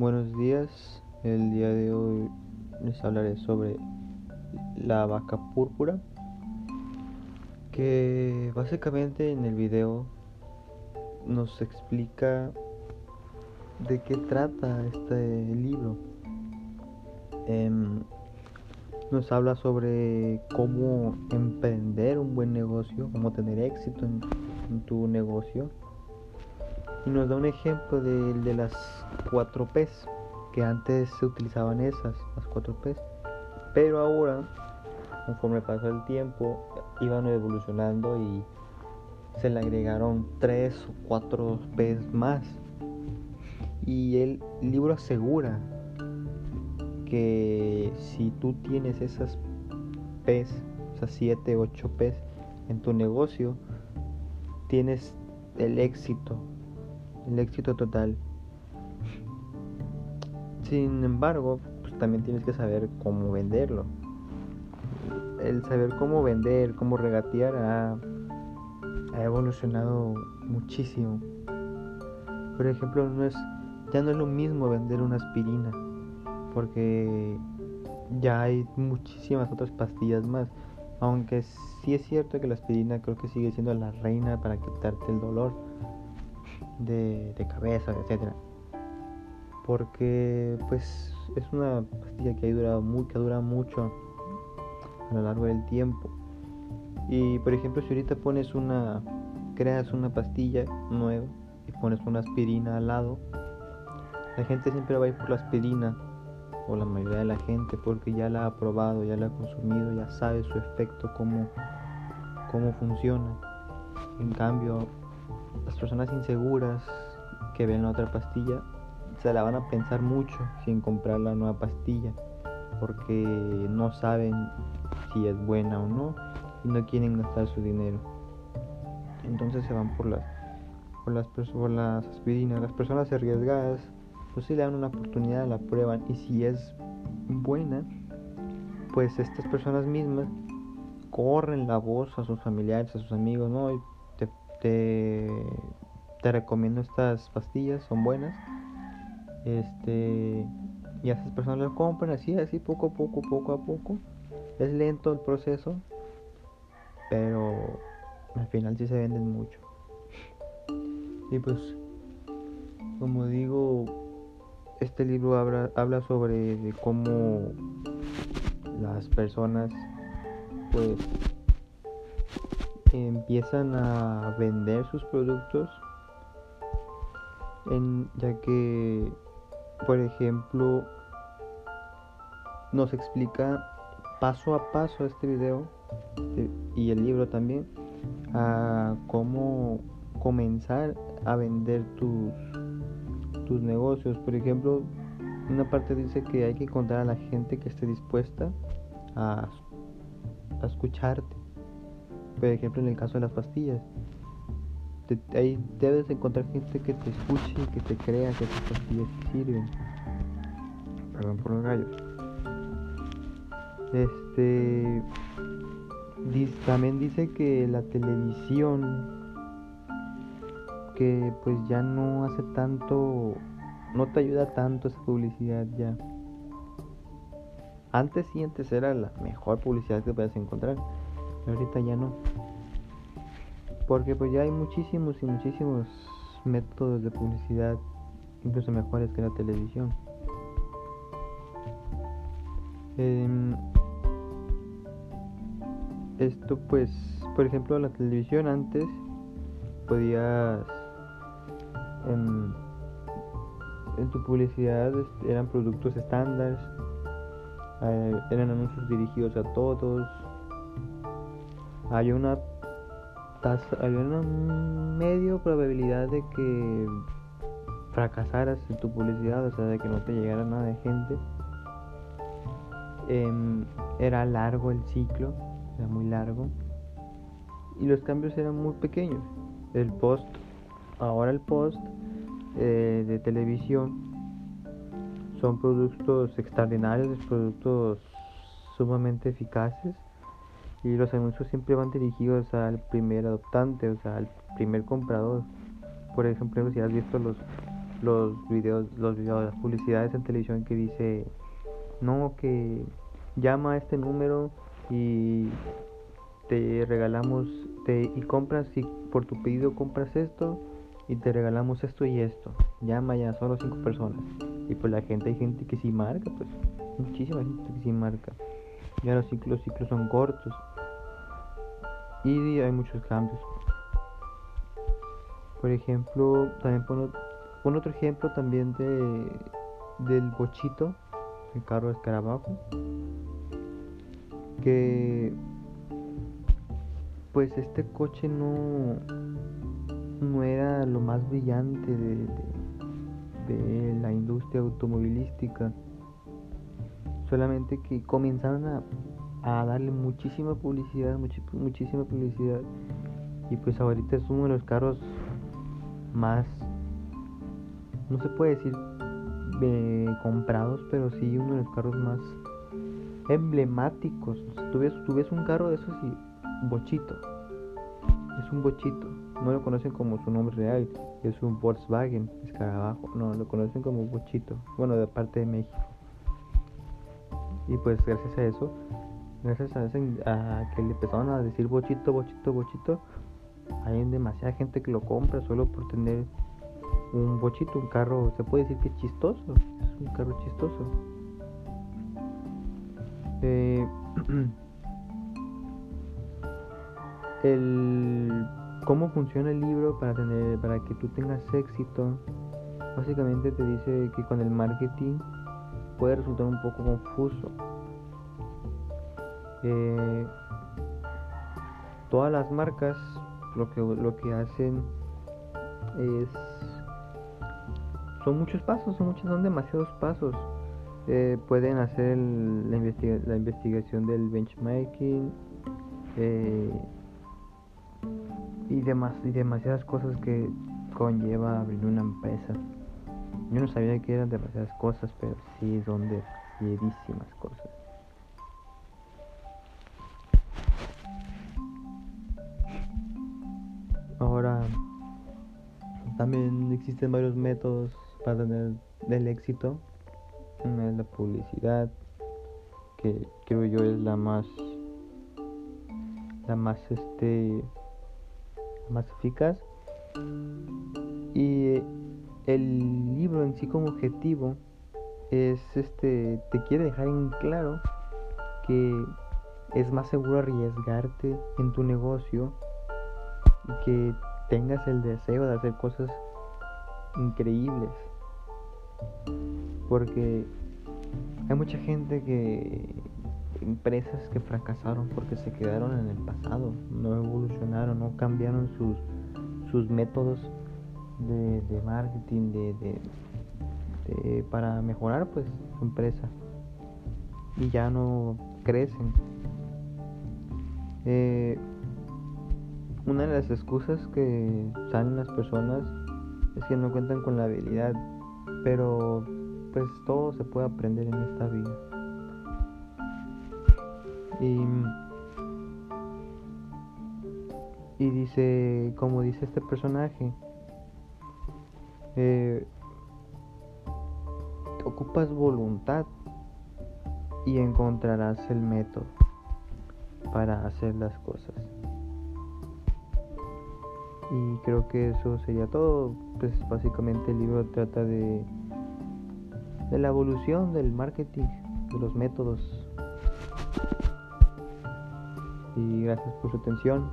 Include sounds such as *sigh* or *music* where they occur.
Buenos días, el día de hoy les hablaré sobre la vaca púrpura que básicamente en el video nos explica de qué trata este libro. Em, nos habla sobre cómo emprender un buen negocio, cómo tener éxito en tu negocio y nos da un ejemplo de, las 4 P's, que antes se utilizaban esas, las 4 P's, pero ahora, conforme pasó el tiempo, iban evolucionando y se le agregaron 3 o 4 P's más. Y el libro asegura que si tú tienes esas P's, esas 7, 8 P's en tu negocio, tienes el éxito el éxito total. Sin embargo, pues también tienes que saber cómo venderlo. El saber cómo vender, cómo regatear ha, ha evolucionado muchísimo. Por ejemplo, no es, ya no es lo mismo vender una aspirina, porque ya hay muchísimas otras pastillas más. Aunque sí es cierto que la aspirina creo que sigue siendo la reina para quitarte el dolor de, cabeza, etcétera. Porque pues es una pastilla que ha durado muy, que dura mucho a lo largo del tiempo. Y por ejemplo, si ahorita pones una, creas una pastilla nueva y pones una aspirina al lado, la gente siempre va a ir por la aspirina, o la mayoría de la gente, porque ya la ha probado, ya la ha consumido, ya sabe su efecto, cómo, cómo funciona. En cambio, las personas inseguras que ven la otra pastilla se la van a pensar mucho sin comprar la nueva pastilla porque no saben si es buena o no y no quieren gastar su dinero. Entonces se van por las por las, por las aspirinas. Las personas arriesgadas pues si le dan una oportunidad, la prueban y si es buena, pues estas personas mismas corren la voz a sus familiares, a sus amigos, ¿no? Te, recomiendo estas pastillas, son buenas. Este, y a esas personas las compran así, así, poco a poco, poco a poco. Es lento el proceso, pero al final sí se venden mucho. Y pues, como digo, este libro habla, habla sobre cómo las personas, pues, empiezan a vender sus productos en, ya que por ejemplo nos explica paso a paso este video eh, y el libro también a cómo comenzar a vender tus tus negocios. Por ejemplo una parte dice que hay que encontrar a la gente que esté dispuesta a, a escucharte por ejemplo, en el caso de las pastillas, ahí debes encontrar gente que te escuche y que te crea que esas pastillas sirven. Perdón por los gallos. Este. también dice que la televisión. Que pues ya no hace tanto. No te ayuda tanto esa publicidad ya. Antes sí, antes era la mejor publicidad que puedes encontrar ahorita ya no. Porque pues ya hay muchísimos y muchísimos métodos de publicidad, incluso mejores que la televisión. Em, esto pues, por ejemplo, la televisión antes podías en, en tu publicidad eran productos estándar, eh, eran anuncios dirigidos a todos, hay una tasa, hay una medio probabilidad de que fracasaras en tu publicidad, o sea, de que no te llegara nada de gente. Em, era largo el ciclo, era muy largo. Y los cambios eran muy pequeños. El post, ahora el post eh, de televisión son productos extraordinarios, productos sumamente eficaces y los anuncios siempre van dirigidos al primer adoptante, o sea, al primer comprador. Por ejemplo, si has visto los, los videos, los videos, las publicidades en televisión que dice, no, que llama a este número y te regalamos, te, y compras, y por tu pedido compras esto y te regalamos esto y esto. Llama ya, solo cinco personas. Y pues la gente, hay gente que sí marca, pues muchísima gente que sí marca. Ya los ciclos, los ciclos son cortos. Y hay muchos cambios. Por ejemplo, también pongo, otro ejemplo también de del bochito, el carro de escarabajo. Que pues este coche no no era lo más brillante de, de, la industria automovilística. Solamente que comenzaron a, a darle muchísima publicidad, muchísima publicidad. Y pues ahorita es uno de los carros más, no se puede decir eh, comprados, pero sí uno de los carros más emblemáticos. tú, ves, tú ves un carro de esos y bochito. Es un bochito no lo conocen como su nombre real, es un Volkswagen escarabajo, no, lo conocen como Bochito, bueno, de parte de México. Y pues gracias a eso, gracias a, a que le empezaron a decir Bochito, Bochito, Bochito, hay demasiada gente que lo compra solo por tener un Bochito, un carro, se puede decir que es chistoso, es un carro chistoso. Eh, *clears throat* el cómo funciona el libro para tener para que tú tengas éxito básicamente te dice que con el marketing puede resultar un poco confuso eh, todas las marcas lo que lo que hacen es son muchos pasos son muchos son demasiados pasos eh, pueden hacer la, la, investigación del benchmarking eh, y, demás, y demasiadas cosas que conlleva abrir una empresa. Yo no sabía que eran demasiadas cosas, pero sí son demasiadísimas cosas. También existen varios métodos para tener el éxito. Una es la publicidad, que creo yo es la más, la más este, más eficaz. Y el libro en sí como objetivo es este te quiere dejar en claro que es más seguro arriesgarte en tu negocio y que tengas el deseo de hacer cosas increíbles porque hay mucha gente que empresas que fracasaron porque se quedaron en el pasado, no evolucionaron, no cambiaron sus, sus métodos de, marketing de, para mejorar pues su empresa y ya no crecen. Una de las excusas que salen las personas es que no cuentan con la habilidad, pero pues todo se puede aprender en esta vida. Y, dice, como dice este personaje, eh, ocupas voluntad y encontrarás el método para hacer las cosas. Y creo que eso sería todo. Pues básicamente el libro trata de, de la evolución del marketing, de los métodos y gracias por su atención.